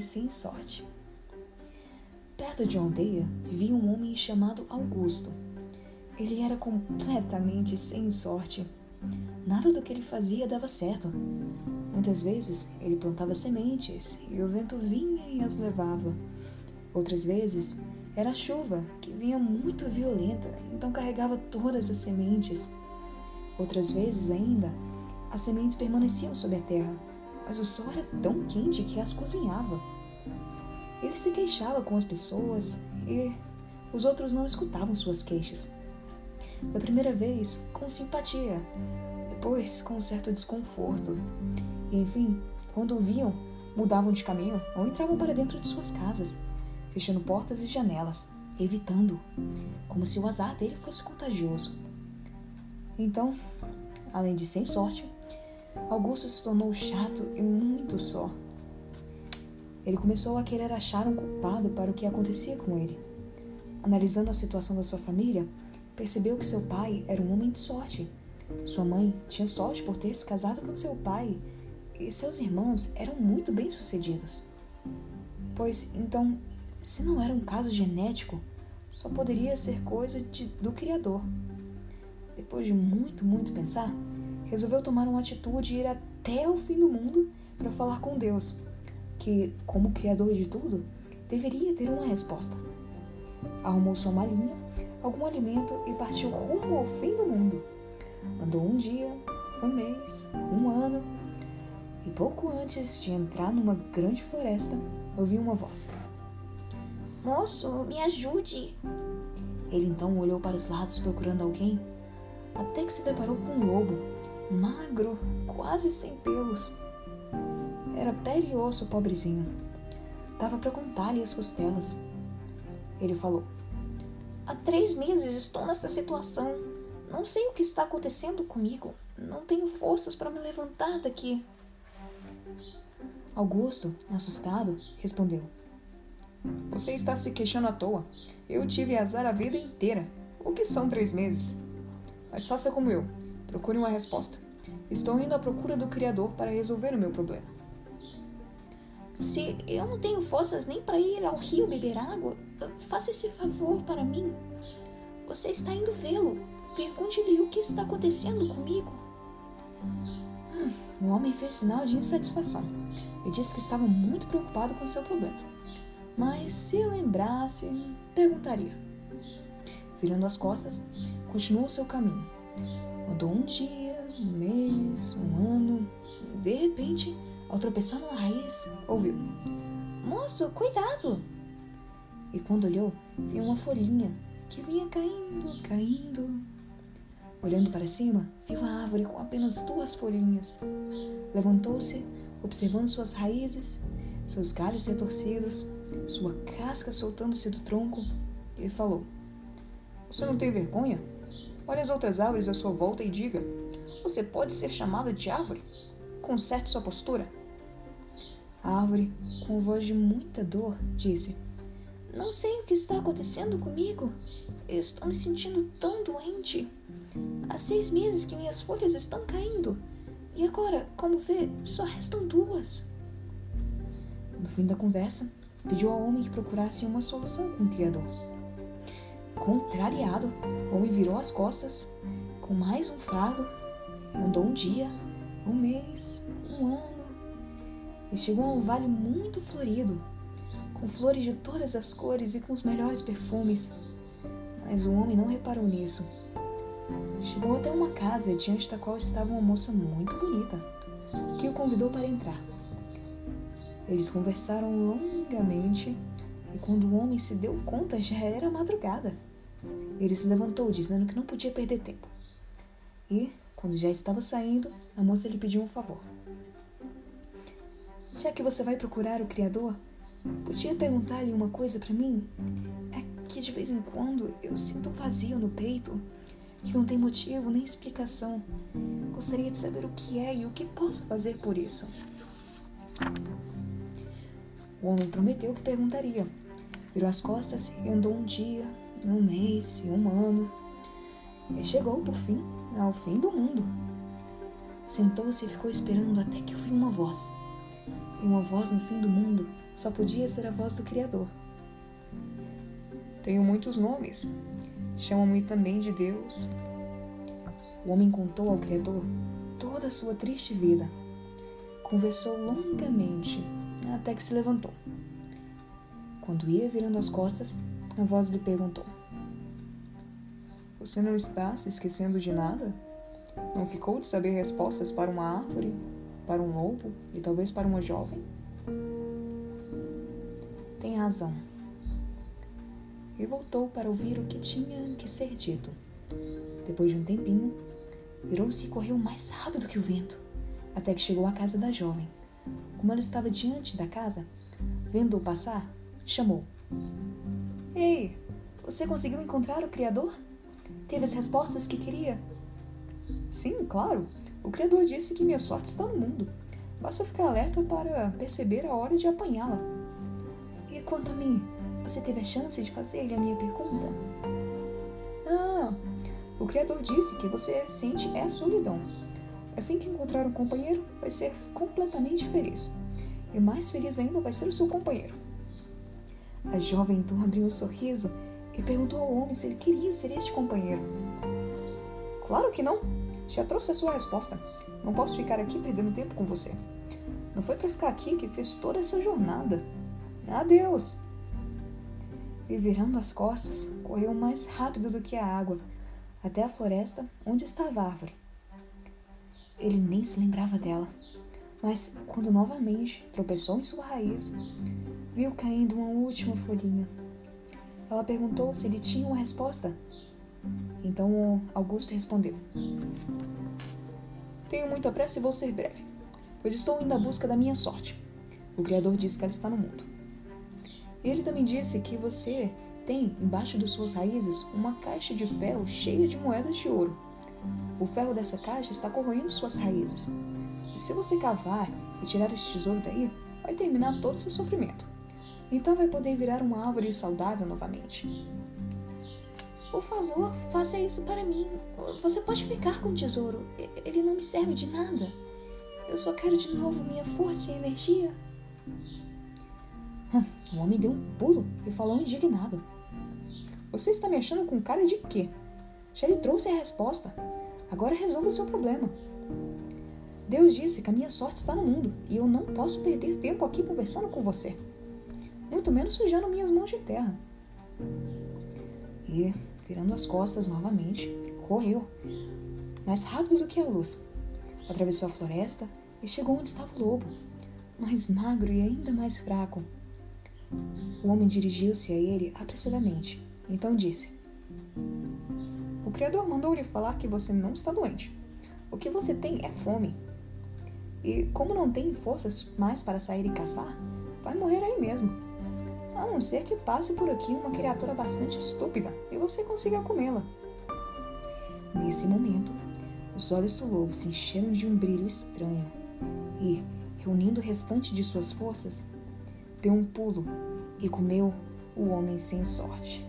sem sorte. Perto de aldeia vivia um homem chamado Augusto. Ele era completamente sem sorte. Nada do que ele fazia dava certo. Muitas vezes ele plantava sementes e o vento vinha e as levava. Outras vezes era a chuva que vinha muito violenta, então carregava todas as sementes. Outras vezes ainda, as sementes permaneciam sob a terra, mas o sol era tão quente que as cozinhava. Ele se queixava com as pessoas e os outros não escutavam suas queixas. Da primeira vez, com simpatia, depois com um certo desconforto. E, enfim, quando o viam, mudavam de caminho ou entravam para dentro de suas casas, fechando portas e janelas, evitando, como se o azar dele fosse contagioso. Então, além de sem sorte, Augusto se tornou chato e muito só. Ele começou a querer achar um culpado para o que acontecia com ele. Analisando a situação da sua família, percebeu que seu pai era um homem de sorte. Sua mãe tinha sorte por ter se casado com seu pai e seus irmãos eram muito bem-sucedidos. Pois então, se não era um caso genético, só poderia ser coisa de, do Criador. Depois de muito, muito pensar, resolveu tomar uma atitude e ir até o fim do mundo para falar com Deus, que, como Criador de tudo, deveria ter uma resposta. Arrumou sua malinha, algum alimento e partiu rumo ao fim do mundo. Andou um dia, um mês, um ano, e pouco antes de entrar numa grande floresta, ouviu uma voz. Moço, me ajude! Ele então olhou para os lados procurando alguém, até que se deparou com um lobo, magro, quase sem pelos. Era pele e osso, pobrezinho. Dava para contar-lhe as costelas. Ele falou: Há três meses estou nessa situação. Não sei o que está acontecendo comigo. Não tenho forças para me levantar daqui. Augusto, assustado, respondeu: Você está se queixando à toa. Eu tive azar a vida inteira. O que são três meses? Mas faça como eu. Procure uma resposta. Estou indo à procura do Criador para resolver o meu problema. Se eu não tenho forças nem para ir ao rio beber água, faça esse favor para mim. Você está indo vê-lo. Pergunte-lhe o que está acontecendo comigo. Hum, o homem fez sinal de insatisfação e disse que estava muito preocupado com seu problema. Mas se lembrasse, perguntaria. Virando as costas, continuou seu caminho. Andou um dia, um mês, um ano, e de repente, ao tropeçar numa raiz, ouviu: Moço, cuidado! E quando olhou, viu uma folhinha que vinha caindo, caindo. Olhando para cima, viu a árvore com apenas duas folhinhas. Levantou-se, observando suas raízes, seus galhos retorcidos, sua casca soltando-se do tronco, e falou: Você não tem vergonha? Olhe as outras árvores à sua volta e diga: Você pode ser chamado de árvore? Conserte sua postura. A árvore, com voz de muita dor, disse: Não sei o que está acontecendo comigo. Eu estou me sentindo tão doente. Há seis meses que minhas folhas estão caindo. E agora, como vê, só restam duas. No fim da conversa, pediu ao homem que procurasse uma solução com o Criador. Contrariado, o homem virou as costas, com mais um fardo, andou um dia, um mês, um ano, e chegou a um vale muito florido, com flores de todas as cores e com os melhores perfumes. Mas o homem não reparou nisso. Chegou até uma casa diante da qual estava uma moça muito bonita, que o convidou para entrar. Eles conversaram longamente e quando o homem se deu conta já era madrugada. Ele se levantou, dizendo que não podia perder tempo. E, quando já estava saindo, a moça lhe pediu um favor. Já que você vai procurar o Criador, podia perguntar-lhe uma coisa para mim? É que de vez em quando eu sinto um vazio no peito que não tem motivo nem explicação. Gostaria de saber o que é e o que posso fazer por isso. O homem prometeu que perguntaria. Virou as costas e andou um dia, um mês e um ano. E chegou, por fim, ao fim do mundo. Sentou-se e ficou esperando até que ouviu uma voz. E uma voz no fim do mundo só podia ser a voz do Criador. Tenho muitos nomes. Chamam-me também de Deus. O homem contou ao Criador toda a sua triste vida. Conversou longamente até que se levantou. Quando ia virando as costas, a voz lhe perguntou: Você não está se esquecendo de nada? Não ficou de saber respostas para uma árvore, para um lobo e talvez para uma jovem? Tem razão. E voltou para ouvir o que tinha que ser dito. Depois de um tempinho, virou-se e correu mais rápido que o vento, até que chegou à casa da jovem. Como ela estava diante da casa, vendo-o passar, chamou: Ei, você conseguiu encontrar o Criador? Teve as respostas que queria? Sim, claro. O Criador disse que minha sorte está no mundo. Basta ficar alerta para perceber a hora de apanhá-la. E quanto a mim, você teve a chance de fazer-lhe a minha pergunta? Ah, o Criador disse que você sente é a solidão. Assim que encontrar um companheiro, vai ser completamente feliz. E mais feliz ainda vai ser o seu companheiro. A jovem então abriu um sorriso e perguntou ao homem se ele queria ser este companheiro. Claro que não. Já trouxe a sua resposta. Não posso ficar aqui perdendo tempo com você. Não foi para ficar aqui que fiz toda essa jornada. Adeus. E virando as costas, correu mais rápido do que a água, até a floresta onde estava a árvore. Ele nem se lembrava dela, mas quando novamente tropeçou em sua raiz, viu caindo uma última folhinha. Ela perguntou se ele tinha uma resposta. Então Augusto respondeu: Tenho muita pressa e vou ser breve, pois estou indo à busca da minha sorte. O Criador disse que ela está no mundo. Ele também disse que você tem embaixo de suas raízes uma caixa de ferro cheia de moedas de ouro. O ferro dessa caixa está corroendo suas raízes. E se você cavar e tirar esse tesouro daí, vai terminar todo o seu sofrimento. Então vai poder virar uma árvore saudável novamente. Por favor, faça isso para mim. Você pode ficar com o tesouro. Ele não me serve de nada. Eu só quero de novo minha força e energia. O homem deu um pulo e falou indignado. Você está me achando com cara de quê? Já lhe trouxe a resposta. Agora resolva o seu problema. Deus disse que a minha sorte está no mundo e eu não posso perder tempo aqui conversando com você. Muito menos sujando minhas mãos de terra. E, virando as costas novamente, correu, mais rápido do que a luz. Atravessou a floresta e chegou onde estava o lobo, mais magro e ainda mais fraco. O homem dirigiu-se a ele apressadamente. Então disse: O Criador mandou lhe falar que você não está doente. O que você tem é fome. E como não tem forças mais para sair e caçar, vai morrer aí mesmo. A não ser que passe por aqui uma criatura bastante estúpida você consiga comê-la. Nesse momento, os olhos do lobo se encheram de um brilho estranho e, reunindo o restante de suas forças, deu um pulo e comeu o homem sem sorte.